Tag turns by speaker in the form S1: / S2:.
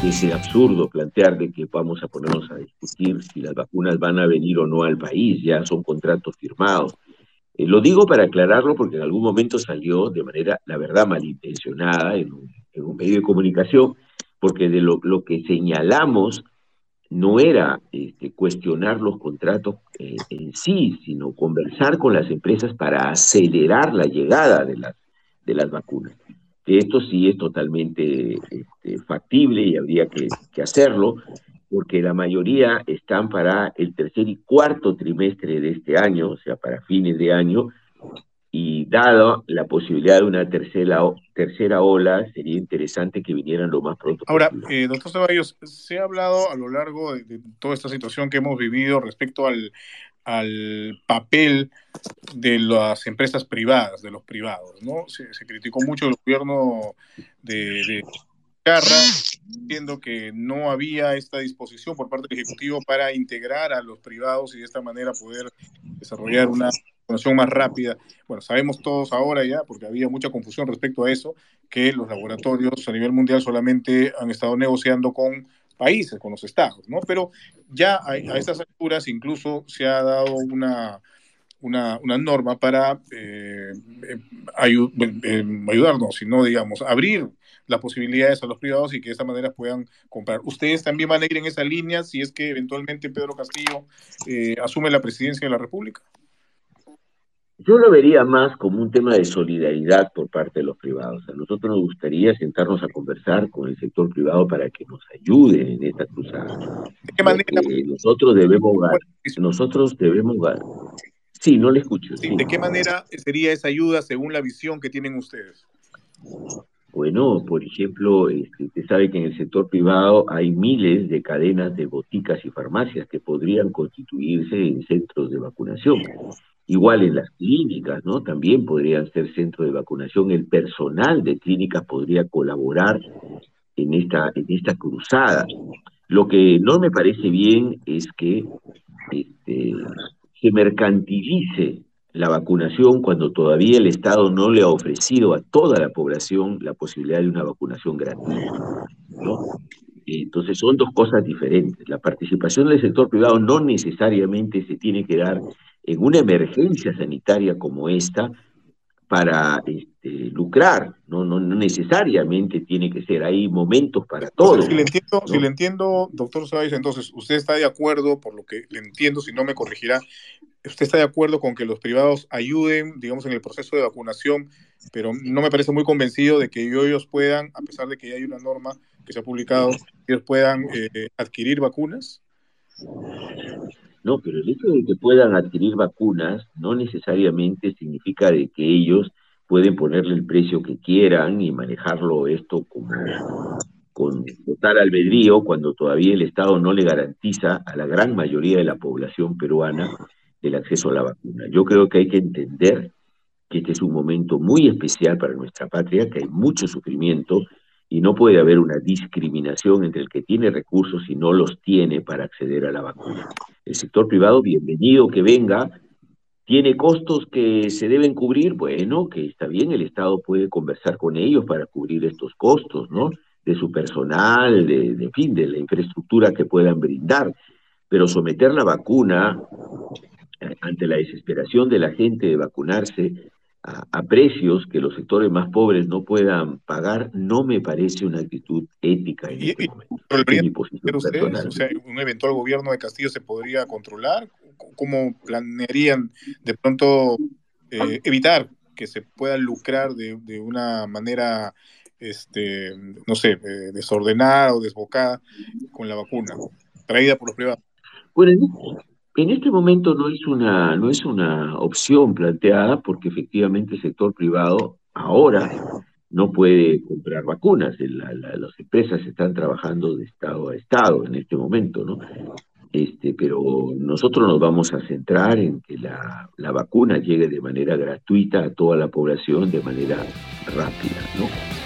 S1: parece absurdo plantear de que vamos a ponernos a discutir si las vacunas van a venir o no al país, ya son contratos firmados. Eh, lo digo para aclararlo porque en algún momento salió de manera, la verdad, malintencionada en un, medio de comunicación, porque de lo, lo que señalamos no era este, cuestionar los contratos eh, en sí, sino conversar con las empresas para acelerar la llegada de las, de las vacunas. Esto sí es totalmente este, factible y habría que, que, hacerlo, porque la mayoría están para el tercer y cuarto trimestre de este año, o sea, para fines de año, y dado la posibilidad de una tercera, tercera ola, sería interesante que vinieran lo más pronto
S2: Ahora, eh, doctor Ceballos, se ha hablado a lo largo de, de, toda esta situación que hemos vivido respecto al, al papel de las empresas privadas, de los privados, ¿no? Se, criticó mucho el gobierno de, de Carra, entiendo que no había esta disposición por parte del Ejecutivo para integrar a los privados y de esta manera poder desarrollar una vacunación más rápida. Bueno, sabemos todos ahora ya, porque había mucha confusión respecto a eso, que los laboratorios a nivel mundial solamente han estado negociando con países, con los estados, ¿no? Pero ya a, a estas alturas incluso se ha dado una, una, una norma para eh, ayu eh, ayudarnos, sino, digamos, abrir las posibilidades a los privados y que de esta manera puedan comprar. ¿Ustedes también van a ir en esa línea si es que eventualmente Pedro Castillo eh, asume la presidencia de la República?
S1: Yo lo vería más como un tema de solidaridad por parte de los privados. A nosotros nos gustaría sentarnos a conversar con el sector privado para que nos ayuden en esta cruzada.
S2: ¿De qué manera?
S1: Nosotros debemos nosotros debemos Sí, no le escucho.
S2: Sí, sí. ¿De qué manera sería esa ayuda según la visión que tienen ustedes?
S1: Bueno, por ejemplo, este, usted sabe que en el sector privado hay miles de cadenas de boticas y farmacias que podrían constituirse en centros de vacunación. Igual en las clínicas, ¿no? También podrían ser centros de vacunación. El personal de clínicas podría colaborar en esta, en esta cruzada. Lo que no me parece bien es que este, se mercantilice la vacunación cuando todavía el Estado no le ha ofrecido a toda la población la posibilidad de una vacunación gratuita. ¿no? Entonces son dos cosas diferentes. La participación del sector privado no necesariamente se tiene que dar en una emergencia sanitaria como esta para este, lucrar, no, no, no, necesariamente tiene que ser, hay momentos para todo.
S2: Si le entiendo, ¿no? si le entiendo doctor Sáez, entonces usted está de acuerdo, por lo que le entiendo, si no me corregirá, usted está de acuerdo con que los privados ayuden, digamos, en el proceso de vacunación, pero no me parece muy convencido de que ellos puedan, a pesar de que ya hay una norma que se ha publicado, ellos puedan eh, adquirir vacunas.
S1: No, pero el hecho de que puedan adquirir vacunas no necesariamente significa de que ellos pueden ponerle el precio que quieran y manejarlo esto con total albedrío cuando todavía el Estado no le garantiza a la gran mayoría de la población peruana el acceso a la vacuna. Yo creo que hay que entender que este es un momento muy especial para nuestra patria, que hay mucho sufrimiento y no puede haber una discriminación entre el que tiene recursos y no los tiene para acceder a la vacuna. El sector privado, bienvenido que venga, tiene costos que se deben cubrir, bueno, que está bien, el Estado puede conversar con ellos para cubrir estos costos, ¿no? De su personal, de, de fin, de la infraestructura que puedan brindar, pero someter la vacuna ante la desesperación de la gente de vacunarse a, a, precios que los sectores más pobres no puedan pagar, no me parece una actitud ética en
S2: y,
S1: este
S2: y,
S1: momento.
S2: Pero el es mi posición ustedes, personal. O sea, ¿Un eventual gobierno de Castillo se podría controlar? ¿Cómo planearían de pronto eh, evitar que se pueda lucrar de, de una manera, este, no sé, eh, desordenada o desbocada con la vacuna traída por los privados?
S1: Bueno, en este momento no es una, no es una opción planteada porque efectivamente el sector privado ahora no puede comprar vacunas. La, la, las empresas están trabajando de estado a estado en este momento, ¿no? Este, pero nosotros nos vamos a centrar en que la, la vacuna llegue de manera gratuita a toda la población de manera rápida, ¿no?